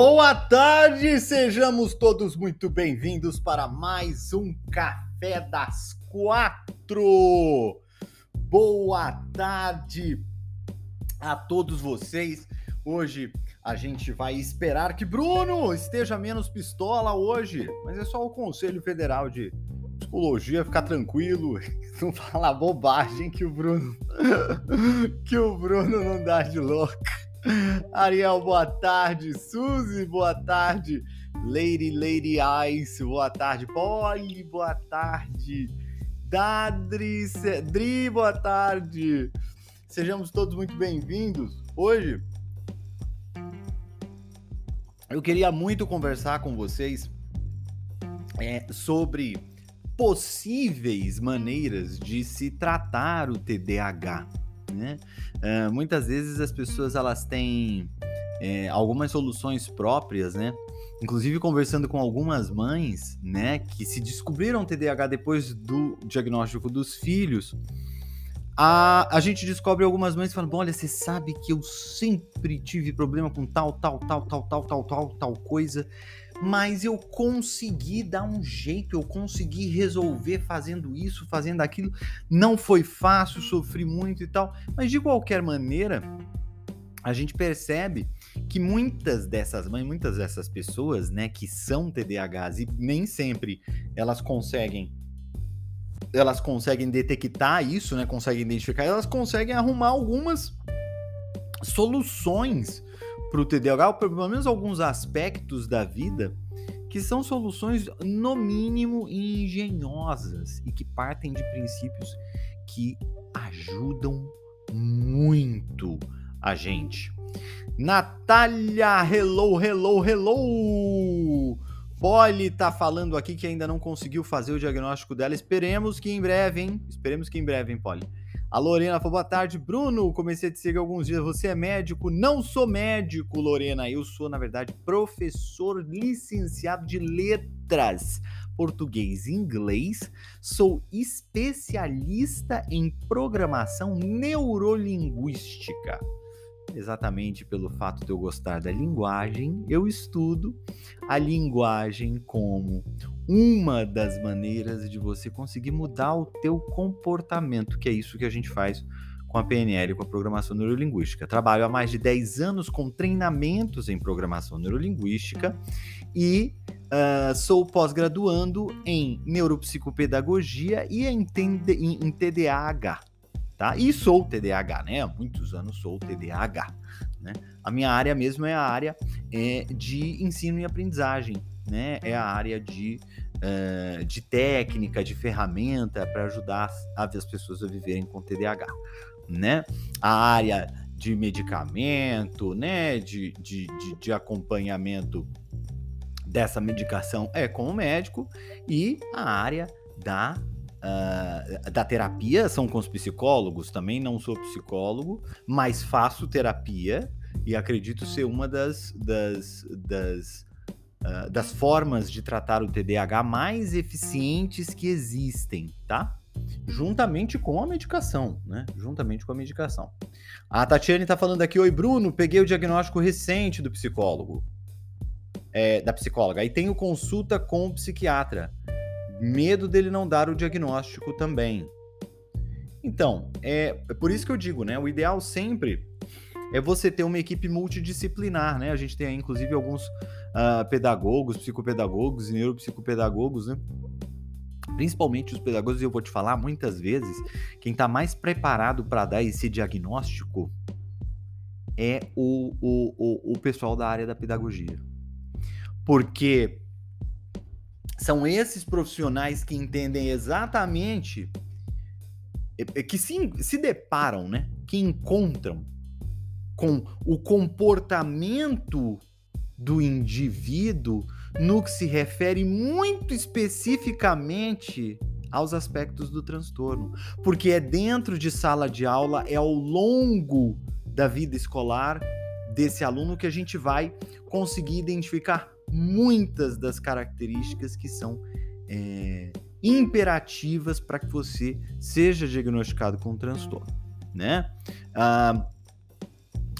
Boa tarde, sejamos todos muito bem-vindos para mais um Café das Quatro. Boa tarde a todos vocês. Hoje a gente vai esperar que Bruno esteja menos pistola hoje, mas é só o Conselho Federal de Psicologia ficar tranquilo, não falar bobagem que o Bruno que o Bruno não dá de louco. Ariel, boa tarde. Suzy, boa tarde. Lady, Lady Ice, boa tarde. Polly, boa tarde. Dadri, Cedri, boa tarde. Sejamos todos muito bem-vindos. Hoje eu queria muito conversar com vocês é, sobre possíveis maneiras de se tratar o TDAH né? Uh, muitas vezes as pessoas elas têm é, algumas soluções próprias, né? Inclusive conversando com algumas mães, né, que se descobriram TDAH depois do diagnóstico dos filhos, a, a gente descobre algumas mães falando: olha, você sabe que eu sempre tive problema com tal, tal, tal, tal, tal, tal, tal, tal coisa mas eu consegui dar um jeito, eu consegui resolver fazendo isso, fazendo aquilo. Não foi fácil, sofri muito e tal, mas de qualquer maneira, a gente percebe que muitas dessas mães, muitas dessas pessoas, né, que são TDAHs e nem sempre elas conseguem elas conseguem detectar isso, né, conseguem identificar, elas conseguem arrumar algumas soluções para o TDAH, ou pelo menos alguns aspectos da vida que são soluções, no mínimo, engenhosas e que partem de princípios que ajudam muito a gente. Natália, hello, hello, hello! Polly tá falando aqui que ainda não conseguiu fazer o diagnóstico dela. Esperemos que em breve, hein? Esperemos que em breve, hein, Polly? A Lorena falou: boa tarde, Bruno. Comecei a te seguir alguns dias. Você é médico? Não sou médico, Lorena. Eu sou, na verdade, professor licenciado de letras, português e inglês. Sou especialista em programação neurolinguística exatamente pelo fato de eu gostar da linguagem, eu estudo a linguagem como uma das maneiras de você conseguir mudar o teu comportamento, que é isso que a gente faz com a PNL, com a programação neurolinguística. Trabalho há mais de 10 anos com treinamentos em programação neurolinguística e uh, sou pós-graduando em neuropsicopedagogia e em, em TDAH tá? E sou TDAH, né? Há muitos anos sou TDAH, né? A minha área mesmo é a área é, de ensino e aprendizagem, né? É a área de, uh, de técnica, de ferramenta para ajudar as pessoas a viverem com TDAH, né? A área de medicamento, né? De, de, de, de acompanhamento dessa medicação é com o médico e a área da Uh, da terapia são com os psicólogos, também não sou psicólogo, mas faço terapia e acredito ser uma das, das, das, uh, das formas de tratar o TDAH mais eficientes que existem, tá? Juntamente com a medicação, né? Juntamente com a medicação. A Tatiane tá falando aqui: Oi, Bruno, peguei o diagnóstico recente do psicólogo, é, da psicóloga. Aí tenho consulta com o psiquiatra medo dele não dar o diagnóstico também. Então, é, é por isso que eu digo, né? O ideal sempre é você ter uma equipe multidisciplinar, né? A gente tem inclusive, alguns uh, pedagogos, psicopedagogos e neuropsicopedagogos, né? Principalmente os pedagogos, e eu vou te falar muitas vezes, quem está mais preparado para dar esse diagnóstico é o, o, o, o pessoal da área da pedagogia. Porque são esses profissionais que entendem exatamente que se, se deparam, né? Que encontram com o comportamento do indivíduo no que se refere muito especificamente aos aspectos do transtorno, porque é dentro de sala de aula, é ao longo da vida escolar desse aluno que a gente vai conseguir identificar muitas das características que são é, imperativas para que você seja diagnosticado com transtorno, né? Ah,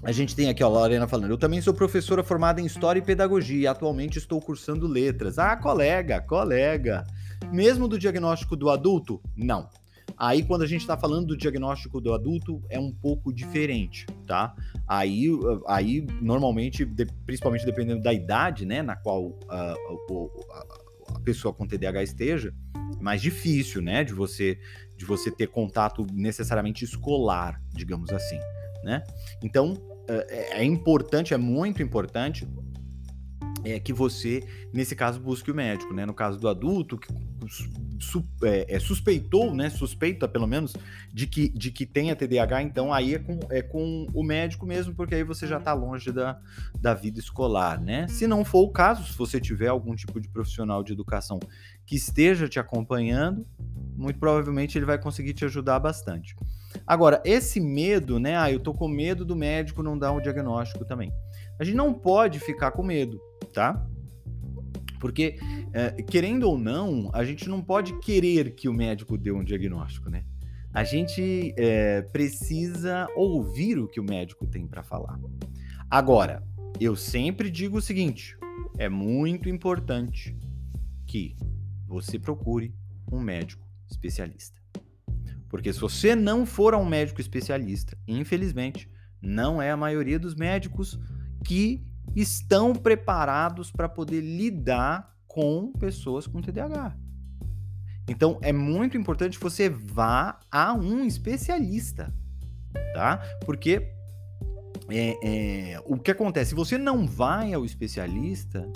a gente tem aqui, ó, a Lorena falando. Eu também sou professora formada em História e Pedagogia e atualmente estou cursando letras. Ah, colega, colega. Mesmo do diagnóstico do adulto? Não. Aí, quando a gente está falando do diagnóstico do adulto, é um pouco diferente, tá? Aí, aí normalmente, principalmente dependendo da idade, né, na qual uh, a, a pessoa com TDAH esteja, é mais difícil, né, de você de você ter contato necessariamente escolar, digamos assim, né? Então, é, é importante, é muito importante é que você, nesse caso, busque o médico, né? No caso do adulto, que su, é, é, suspeitou, né? Suspeita, pelo menos, de que, de que tenha TDAH, então aí é com, é com o médico mesmo, porque aí você já está longe da, da vida escolar, né? Se não for o caso, se você tiver algum tipo de profissional de educação que esteja te acompanhando, muito provavelmente ele vai conseguir te ajudar bastante. Agora, esse medo, né? Ah, eu tô com medo do médico não dar um diagnóstico também. A gente não pode ficar com medo, tá? Porque, é, querendo ou não, a gente não pode querer que o médico dê um diagnóstico, né? A gente é, precisa ouvir o que o médico tem para falar. Agora, eu sempre digo o seguinte: é muito importante que você procure um médico especialista. Porque se você não for a um médico especialista, infelizmente, não é a maioria dos médicos que estão preparados para poder lidar com pessoas com TDAH. Então é muito importante que você vá a um especialista, tá? Porque é, é, o que acontece? Se você não vai ao especialista,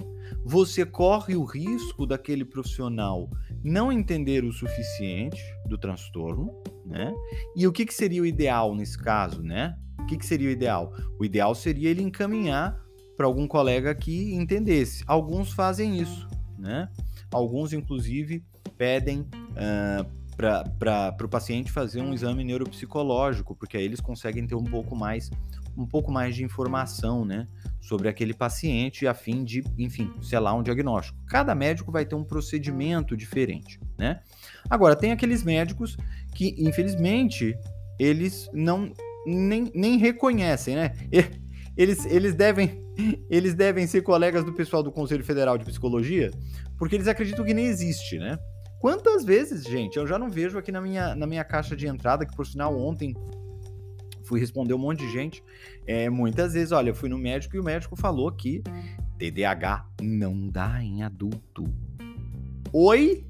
você corre o risco daquele profissional não entender o suficiente do transtorno, né? E o que, que seria o ideal nesse caso, né? O que, que seria o ideal? O ideal seria ele encaminhar para algum colega que entendesse. Alguns fazem isso, né? Alguns, inclusive, pedem uh, para o paciente fazer um exame neuropsicológico, porque aí eles conseguem ter um pouco mais um pouco mais de informação, né, sobre aquele paciente a fim de, enfim, selar um diagnóstico. Cada médico vai ter um procedimento diferente, né? Agora tem aqueles médicos que, infelizmente, eles não nem, nem reconhecem, né? Eles, eles devem eles devem ser colegas do pessoal do Conselho Federal de Psicologia, porque eles acreditam que nem existe, né? Quantas vezes, gente, eu já não vejo aqui na minha, na minha caixa de entrada, que por sinal ontem fui responder um monte de gente. É, muitas vezes, olha, eu fui no médico e o médico falou que TDAH não dá em adulto. Oi?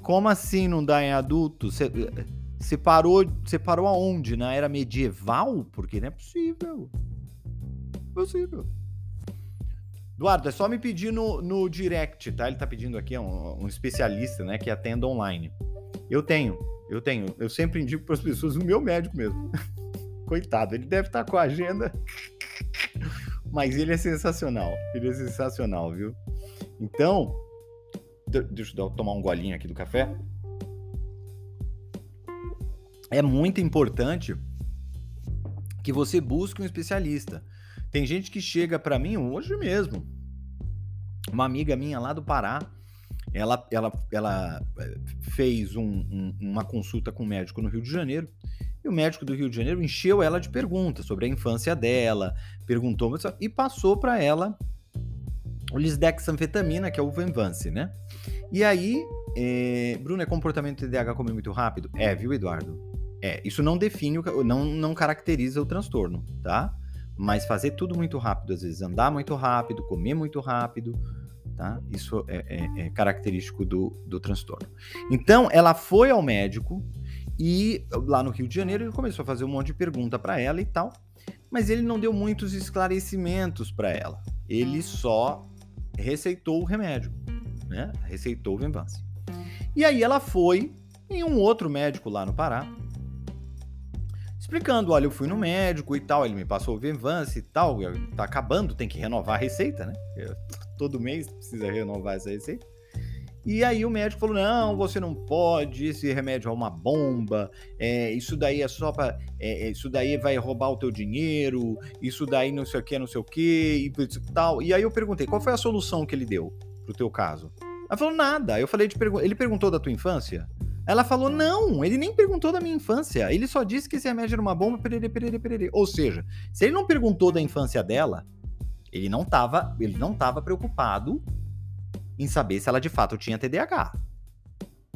Como assim não dá em adulto? Você parou, você parou aonde? Na era medieval? Porque não é possível possível. Eduardo, é só me pedir no, no direct, tá? Ele tá pedindo aqui, é um, um especialista, né, que atenda online. Eu tenho, eu tenho. Eu sempre indico para as pessoas o meu médico mesmo. Coitado, ele deve estar tá com a agenda. Mas ele é sensacional. Ele é sensacional, viu? Então, deixa eu tomar um golinho aqui do café. É muito importante que você busque um especialista. Tem gente que chega para mim hoje mesmo. Uma amiga minha lá do Pará, ela, ela, ela eh, fez um, um, uma consulta com um médico no Rio de Janeiro e o médico do Rio de Janeiro encheu ela de perguntas sobre a infância dela, perguntou e passou para ela o lisdexanfetamina, que é o Venvance, né? E aí, é... Bruno, é comportamento TDAH comer muito rápido? É, viu, Eduardo? É, isso não define, não, não caracteriza o transtorno, tá? Mas fazer tudo muito rápido, às vezes andar muito rápido, comer muito rápido, tá? Isso é, é, é característico do, do transtorno. Então, ela foi ao médico e lá no Rio de Janeiro ele começou a fazer um monte de pergunta para ela e tal, mas ele não deu muitos esclarecimentos para ela. Ele só receitou o remédio, né? Receitou o Venvance. E aí ela foi em um outro médico lá no Pará, explicando, olha, eu fui no médico e tal, ele me passou o Venvance e tal, tá acabando, tem que renovar a receita, né? Todo mês precisa renovar essa receita. E aí o médico falou: não, você não pode, esse remédio é uma bomba, é, isso daí é só para. É, é, isso daí vai roubar o teu dinheiro, isso daí não sei o que, não sei o que, e tal. E aí eu perguntei: qual foi a solução que ele deu pro teu caso? Ela falou: nada. Eu falei: ele perguntou da tua infância? Ela falou: não, ele nem perguntou da minha infância. Ele só disse que esse remédio era uma bomba, perere, perere, perere. Ou seja, se ele não perguntou da infância dela, ele não estava ele não tava preocupado em saber se ela de fato tinha TDAH.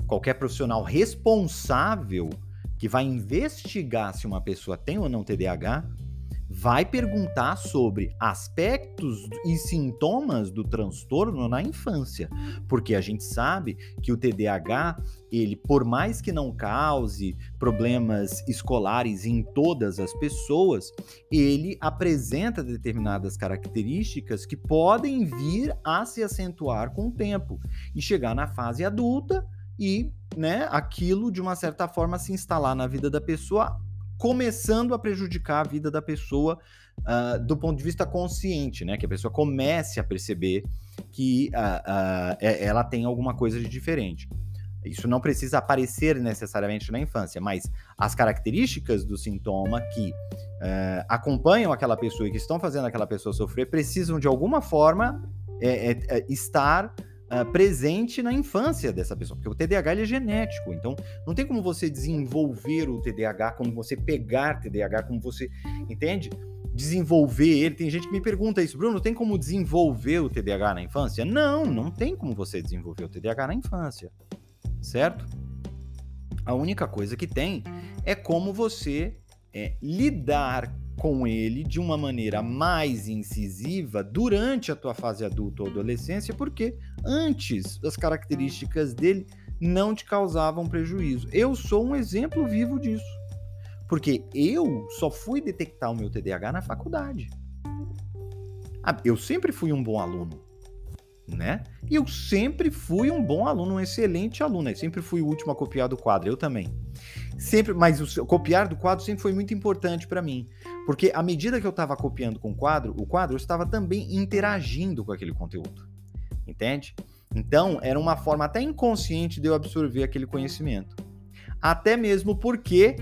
Qualquer profissional responsável que vai investigar se uma pessoa tem ou não TDAH vai perguntar sobre aspectos e sintomas do transtorno na infância, porque a gente sabe que o TDAH, ele por mais que não cause problemas escolares em todas as pessoas, ele apresenta determinadas características que podem vir a se acentuar com o tempo e chegar na fase adulta e, né, aquilo de uma certa forma se instalar na vida da pessoa começando a prejudicar a vida da pessoa uh, do ponto de vista consciente, né? Que a pessoa comece a perceber que uh, uh, ela tem alguma coisa de diferente. Isso não precisa aparecer necessariamente na infância, mas as características do sintoma que eh, acompanham aquela pessoa e que estão fazendo aquela pessoa sofrer precisam de alguma forma é, é, é, estar uh, presente na infância dessa pessoa, porque o TDAH ele é genético, então não tem como você desenvolver o TDAH, como você pegar TDAH, como você, entende? Desenvolver ele. Tem gente que me pergunta isso, Bruno, tem como desenvolver o TDAH na infância? Não, não tem como você desenvolver o TDAH na infância, certo? A única coisa que tem é como você é, lidar com ele de uma maneira mais incisiva durante a tua fase adulta ou adolescência, porque antes as características dele não te causavam prejuízo. Eu sou um exemplo vivo disso. Porque eu só fui detectar o meu TDAH na faculdade. Ah, eu sempre fui um bom aluno, né? Eu sempre fui um bom aluno, um excelente aluno. Eu sempre fui o último a copiar do quadro, eu também. Sempre, mas o copiar do quadro sempre foi muito importante para mim, porque à medida que eu estava copiando com o quadro, o quadro eu estava também interagindo com aquele conteúdo. Entende? Então, era uma forma até inconsciente de eu absorver aquele conhecimento. Até mesmo porque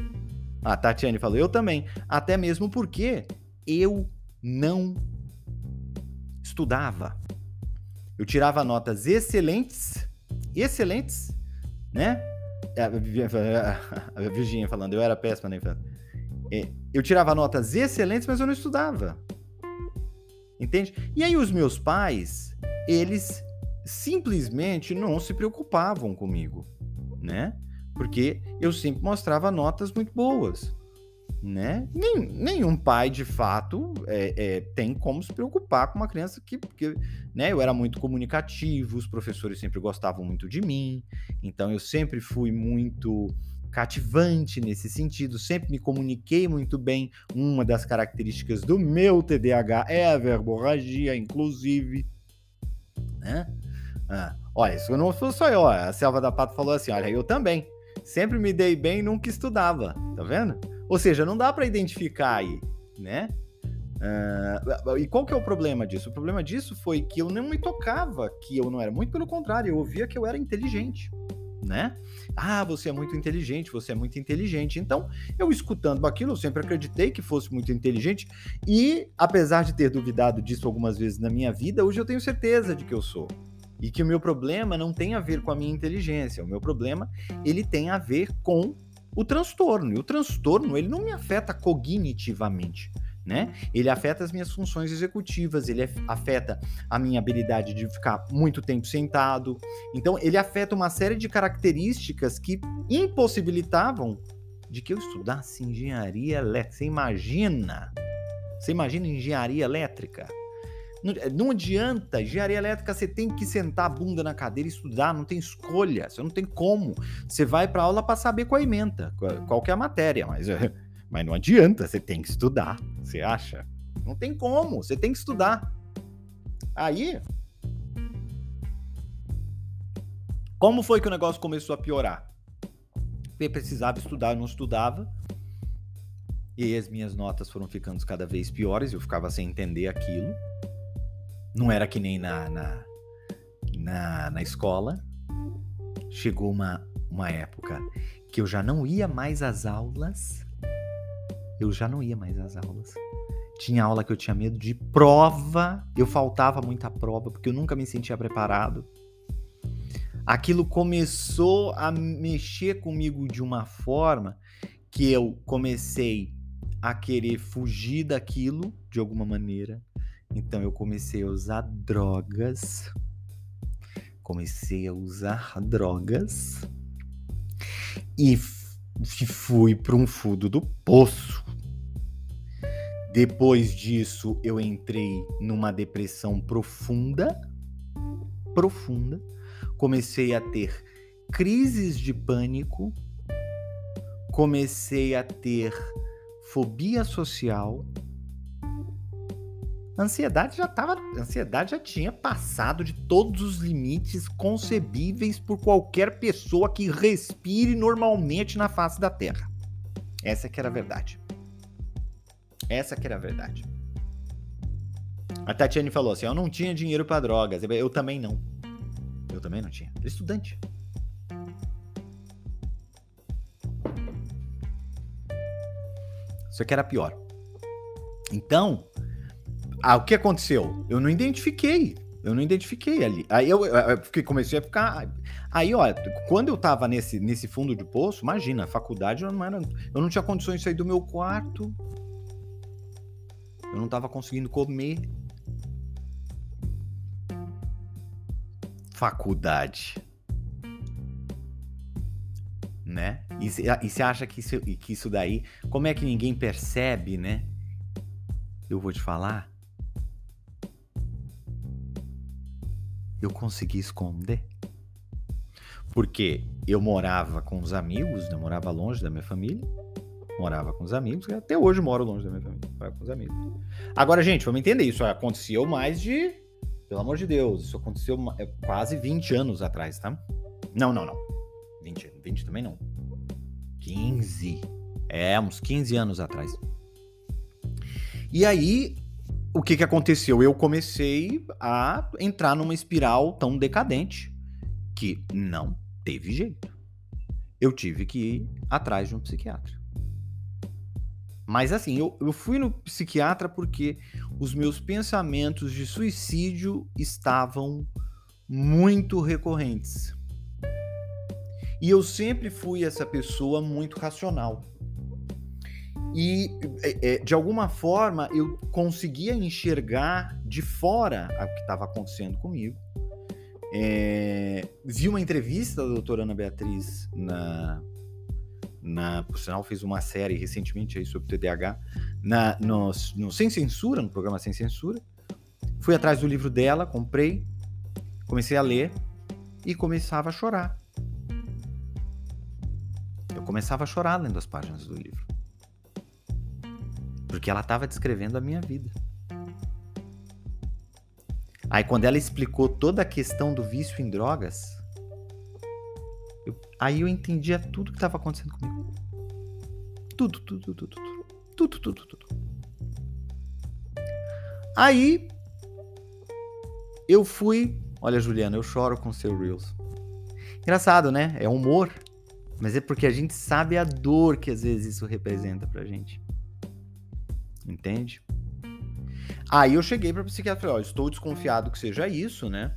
a Tatiane falou, eu também, até mesmo porque eu não estudava. Eu tirava notas excelentes, excelentes, né? A Virginia falando, eu era péssima na infância. É, eu tirava notas excelentes, mas eu não estudava. Entende? E aí os meus pais, eles simplesmente não se preocupavam comigo, né? Porque eu sempre mostrava notas muito boas, né? Nem, nenhum pai, de fato, é, é, tem como se preocupar com uma criança que, que, né? Eu era muito comunicativo, os professores sempre gostavam muito de mim, então eu sempre fui muito cativante nesse sentido, sempre me comuniquei muito bem. Uma das características do meu TDAH é a verborragia, inclusive. Né? Ah, olha, isso não foi só eu, a Selva da Pato falou assim: olha, eu também. Sempre me dei bem e nunca estudava, tá vendo? Ou seja, não dá para identificar aí, né? Uh, e qual que é o problema disso? O problema disso foi que eu não me tocava que eu não era. Muito pelo contrário, eu ouvia que eu era inteligente né? Ah, você é muito inteligente, você é muito inteligente. Então, eu escutando aquilo, eu sempre acreditei que fosse muito inteligente e, apesar de ter duvidado disso algumas vezes na minha vida, hoje eu tenho certeza de que eu sou. E que o meu problema não tem a ver com a minha inteligência, o meu problema, ele tem a ver com o transtorno. E o transtorno, ele não me afeta cognitivamente né? Ele afeta as minhas funções executivas, ele afeta a minha habilidade de ficar muito tempo sentado. Então, ele afeta uma série de características que impossibilitavam de que eu estudasse engenharia elétrica. Você imagina? Você imagina engenharia elétrica? Não, não adianta, engenharia elétrica você tem que sentar a bunda na cadeira e estudar, não tem escolha, você não tem como. Você vai para aula para saber qual emenda, qual, é a matéria, mas Mas não adianta, você tem que estudar. Você acha? Não tem como, você tem que estudar. Aí. Como foi que o negócio começou a piorar? porque precisava estudar, eu não estudava. E aí as minhas notas foram ficando cada vez piores, eu ficava sem entender aquilo. Não era que nem na, na, na, na escola. Chegou uma, uma época que eu já não ia mais às aulas. Eu já não ia mais às aulas. Tinha aula que eu tinha medo de prova. Eu faltava muita prova porque eu nunca me sentia preparado. Aquilo começou a mexer comigo de uma forma que eu comecei a querer fugir daquilo de alguma maneira. Então eu comecei a usar drogas. Comecei a usar drogas e fui para um fundo do poço. Depois disso, eu entrei numa depressão profunda, profunda. Comecei a ter crises de pânico, comecei a ter fobia social. Ansiedade já tava, ansiedade já tinha passado de todos os limites concebíveis por qualquer pessoa que respire normalmente na face da Terra. Essa que era a verdade. Essa que era a verdade. A Tatiane falou assim: "Eu não tinha dinheiro para drogas". Eu também não. Eu também não tinha. Era estudante. Isso aqui era pior. Então, ah, o que aconteceu? Eu não identifiquei. Eu não identifiquei ali. Aí eu, eu, comecei a ficar. Aí, olha, quando eu tava nesse, nesse fundo de poço, imagina, a faculdade eu não era. Eu não tinha condições de sair do meu quarto. Eu não tava conseguindo comer. Faculdade né? E você acha que isso, que isso daí, como é que ninguém percebe, né? Eu vou te falar. Eu consegui esconder. Porque eu morava com os amigos, eu né? morava longe da minha família. Morava com os amigos, até hoje moro longe da minha família, morava com os amigos. Agora, gente, vamos entender, isso aconteceu mais de, pelo amor de Deus, isso aconteceu é, quase 20 anos atrás, tá? Não, não, não. 20, 20 também não. 15. É, uns 15 anos atrás. E aí, o que, que aconteceu? Eu comecei a entrar numa espiral tão decadente que não teve jeito. Eu tive que ir atrás de um psiquiatra. Mas assim, eu, eu fui no psiquiatra porque os meus pensamentos de suicídio estavam muito recorrentes. E eu sempre fui essa pessoa muito racional. E, é, é, de alguma forma, eu conseguia enxergar de fora o que estava acontecendo comigo. É, vi uma entrevista da doutora Ana Beatriz na, na, por sinal, fez uma série recentemente aí sobre TDAH, na, no, no, Sem Censura, no programa Sem Censura. Fui atrás do livro dela, comprei, comecei a ler e começava a chorar começava a chorar lendo as páginas do livro. Porque ela estava descrevendo a minha vida. Aí, quando ela explicou toda a questão do vício em drogas, eu, aí eu entendia tudo que estava acontecendo comigo. Tudo, tudo, tudo, tudo. Tudo, tudo, tudo. Aí, eu fui. Olha, Juliana, eu choro com seu Reels. Engraçado, né? É humor. Mas é porque a gente sabe a dor que às vezes isso representa pra gente. Entende? Aí eu cheguei pra psiquiatra e falei, ó, estou desconfiado que seja isso, né?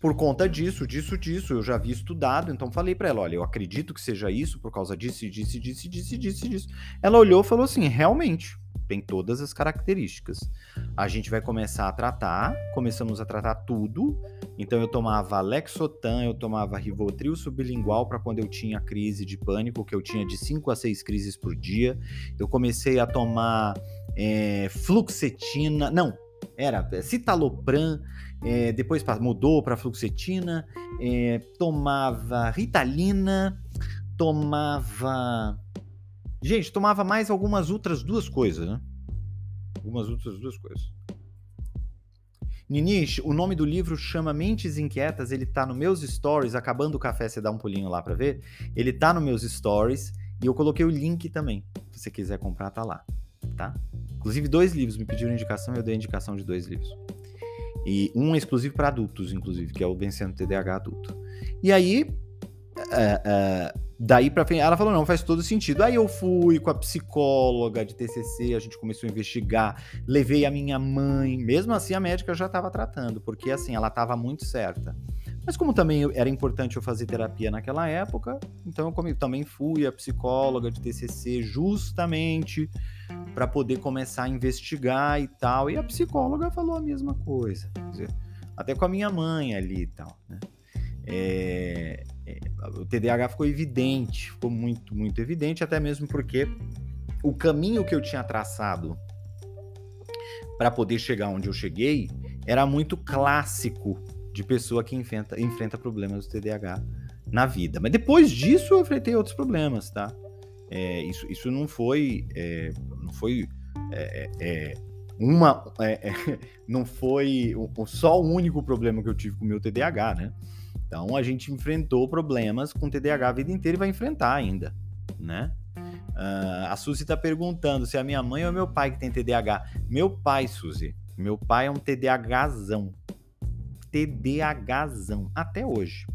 Por conta disso, disso, disso, eu já havia estudado, então falei para ela, olha, eu acredito que seja isso por causa disso, disso, disso, disso, disso, disso. Ela olhou e falou assim, realmente, tem todas as características. A gente vai começar a tratar, começamos a tratar tudo. Então eu tomava Lexotan, eu tomava Rivotril sublingual para quando eu tinha crise de pânico, que eu tinha de 5 a 6 crises por dia. Eu comecei a tomar é, fluxetina, não, era citalopram, é, depois mudou para fluxetina, é, tomava ritalina, tomava Gente, tomava mais algumas outras duas coisas, né? Algumas outras duas coisas. Ninish, o nome do livro chama Mentes Inquietas, ele tá no meus stories, acabando o café, você dá um pulinho lá para ver. Ele tá no meus stories e eu coloquei o link também. Se você quiser comprar, tá lá, tá? Inclusive dois livros, me pediram indicação, eu dei a indicação de dois livros. E um é exclusivo para adultos, inclusive, que é o Vencendo TDAH Adulto. E aí, é, é, daí pra frente, ela falou: não, faz todo sentido. Aí eu fui com a psicóloga de TCC, a gente começou a investigar, levei a minha mãe, mesmo assim a médica já estava tratando, porque assim, ela estava muito certa. Mas como também era importante eu fazer terapia naquela época, então eu também fui a psicóloga de TCC justamente para poder começar a investigar e tal. E a psicóloga falou a mesma coisa, dizer, até com a minha mãe ali e tal, né? É, é, o TDAH ficou evidente, ficou muito, muito evidente, até mesmo porque o caminho que eu tinha traçado para poder chegar onde eu cheguei era muito clássico de pessoa que enfrenta, enfrenta problemas do TDAH na vida. Mas depois disso eu enfrentei outros problemas, tá? É, isso, isso não foi, é, foi é, é, é uma, não foi só o único problema que eu tive com o meu TDAH, né? Então a gente enfrentou problemas com TDAH a vida inteira e vai enfrentar ainda, né? Uh, a Suzy está perguntando se é a minha mãe ou meu pai que tem TDAH. Meu pai, Suzy. Meu pai é um TDAHzão. TDAHzão. Até hoje.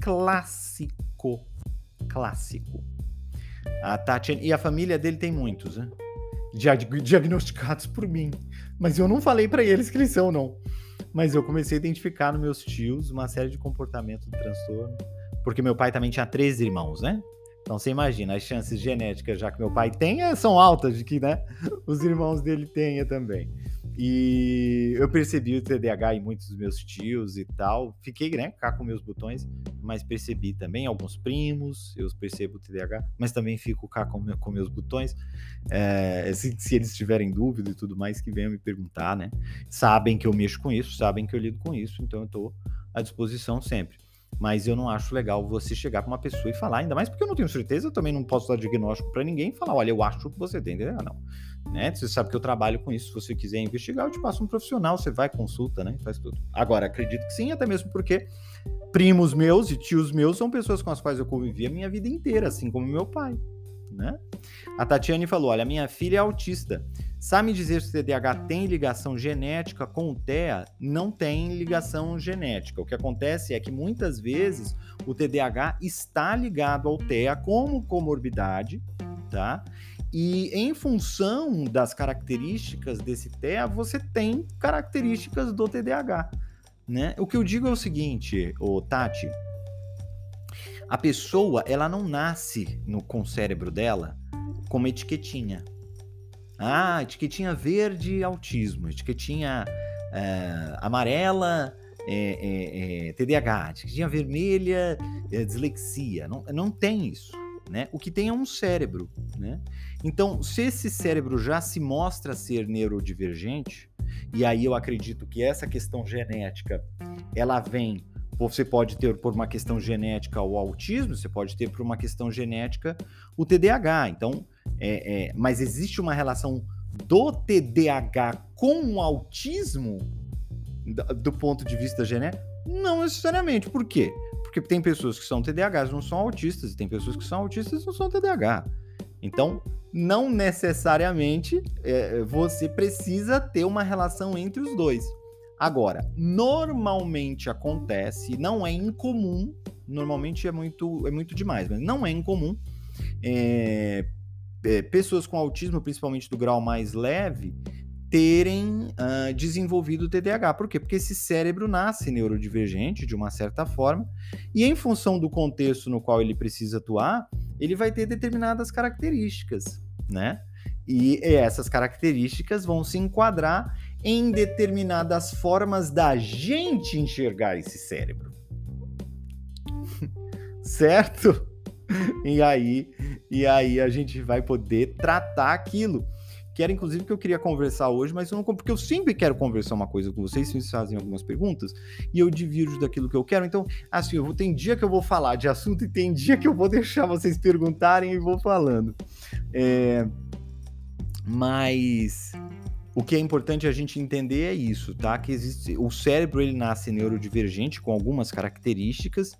Clássico. Clássico. A Tatiana, e a família dele tem muitos, né? Diagnosticados por mim. Mas eu não falei para eles que eles são, não. Mas eu comecei a identificar nos meus tios uma série de comportamentos do transtorno. Porque meu pai também tinha três irmãos, né? Então você imagina, as chances genéticas, já que meu pai tem, são altas de que né, os irmãos dele tenham também. E eu percebi o TDAH em muitos dos meus tios e tal. Fiquei, né, cá com meus botões, mas percebi também alguns primos, eu percebo o TDAH, mas também fico cá com, meu, com meus botões. É, se, se, eles tiverem dúvida e tudo mais, que venham me perguntar, né? Sabem que eu mexo com isso, sabem que eu lido com isso, então eu estou à disposição sempre. Mas eu não acho legal você chegar para uma pessoa e falar, ainda mais porque eu não tenho certeza, eu também não posso dar diagnóstico para ninguém e falar, olha, eu acho que você tem, entendeu? Não. Né? Você sabe que eu trabalho com isso. Se você quiser investigar, eu te passo um profissional, você vai, consulta, né? Faz tudo. Agora, acredito que sim, até mesmo porque primos meus e tios meus são pessoas com as quais eu convivi a minha vida inteira, assim como meu pai. Né? A Tatiane falou: olha, minha filha é autista. Sabe me dizer se o TDAH tem ligação genética com o TEA? Não tem ligação genética. O que acontece é que muitas vezes o TDAH está ligado ao TEA como comorbidade, tá? E em função das características desse TEA, você tem características do TDAH. Né? O que eu digo é o seguinte, o Tati, a pessoa ela não nasce no com o cérebro dela com uma etiquetinha. Ah, etiquetinha verde, autismo. Etiquetinha é, amarela, é, é, TDAH. Etiquetinha vermelha, dislexia. Não, não tem isso. Né? O que tem é um cérebro, né? Então, se esse cérebro já se mostra ser neurodivergente, e aí eu acredito que essa questão genética, ela vem, você pode ter por uma questão genética o autismo, você pode ter por uma questão genética o TDAH. Então, é, é, mas existe uma relação do TDAH com o autismo do ponto de vista genético? Não necessariamente. Por quê? Porque tem pessoas que são TDAHs não são autistas, e tem pessoas que são autistas e não são TDAH. Então, não necessariamente é, você precisa ter uma relação entre os dois. Agora, normalmente acontece, não é incomum, normalmente é muito, é muito demais, mas não é incomum é, é, pessoas com autismo, principalmente do grau mais leve, terem uh, desenvolvido o TDAH. Por quê? Porque esse cérebro nasce neurodivergente de uma certa forma, e em função do contexto no qual ele precisa atuar, ele vai ter determinadas características, né? E essas características vão se enquadrar em determinadas formas da gente enxergar esse cérebro. certo? E aí, e aí a gente vai poder tratar aquilo que era inclusive que eu queria conversar hoje, mas eu não porque eu sempre quero conversar uma coisa com vocês, vocês fazem algumas perguntas e eu divirjo daquilo que eu quero. Então, assim, eu vou tem dia que eu vou falar de assunto e tem dia que eu vou deixar vocês perguntarem e vou falando. É, mas o que é importante a gente entender é isso, tá? Que existe o cérebro ele nasce neurodivergente com algumas características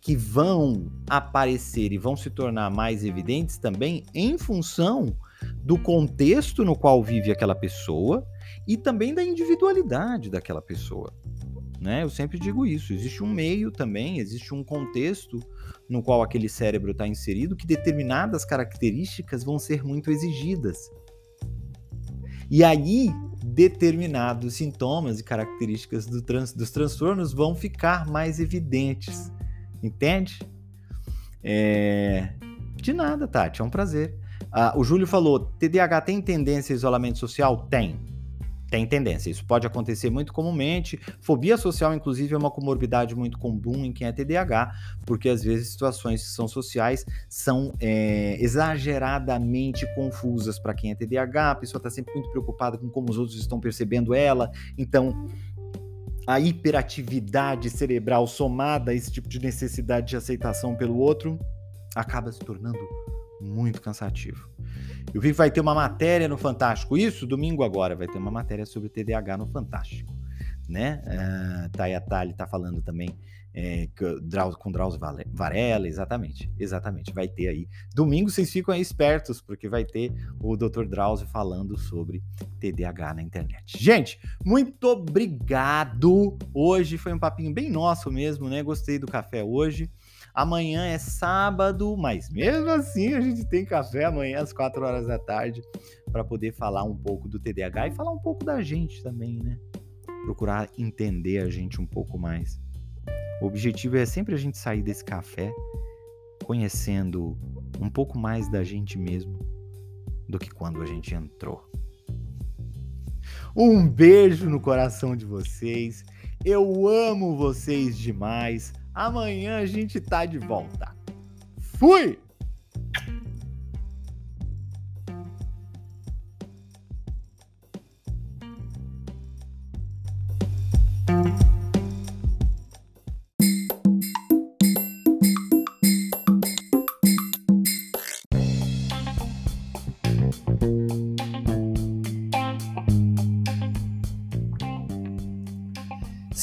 que vão aparecer e vão se tornar mais evidentes também em função do contexto no qual vive aquela pessoa e também da individualidade daquela pessoa. Né? Eu sempre digo isso. Existe um meio também, existe um contexto no qual aquele cérebro está inserido que determinadas características vão ser muito exigidas. E aí, determinados sintomas e características do trans, dos transtornos vão ficar mais evidentes. Entende? É... De nada, Tati, é um prazer. Ah, o Júlio falou: TDAH tem tendência a isolamento social? Tem. Tem tendência. Isso pode acontecer muito comumente. Fobia social, inclusive, é uma comorbidade muito comum em quem é TDAH, porque às vezes situações que são sociais são é, exageradamente confusas para quem é TDAH. A pessoa está sempre muito preocupada com como os outros estão percebendo ela. Então, a hiperatividade cerebral somada a esse tipo de necessidade de aceitação pelo outro acaba se tornando muito cansativo. Eu vi que vai ter uma matéria no Fantástico, isso domingo agora vai ter uma matéria sobre TDAH no Fantástico, né? Uh, Thay Atali está falando também é, com Drauzio Varela, exatamente, exatamente, vai ter aí. Domingo vocês ficam aí espertos, porque vai ter o Dr. Drauzio falando sobre TDAH na internet. Gente, muito obrigado! Hoje foi um papinho bem nosso mesmo, né? Gostei do café hoje. Amanhã é sábado, mas mesmo assim a gente tem café amanhã às 4 horas da tarde para poder falar um pouco do TDAH e falar um pouco da gente também, né? Procurar entender a gente um pouco mais. O objetivo é sempre a gente sair desse café conhecendo um pouco mais da gente mesmo do que quando a gente entrou. Um beijo no coração de vocês. Eu amo vocês demais. Amanhã a gente tá de volta. Fui!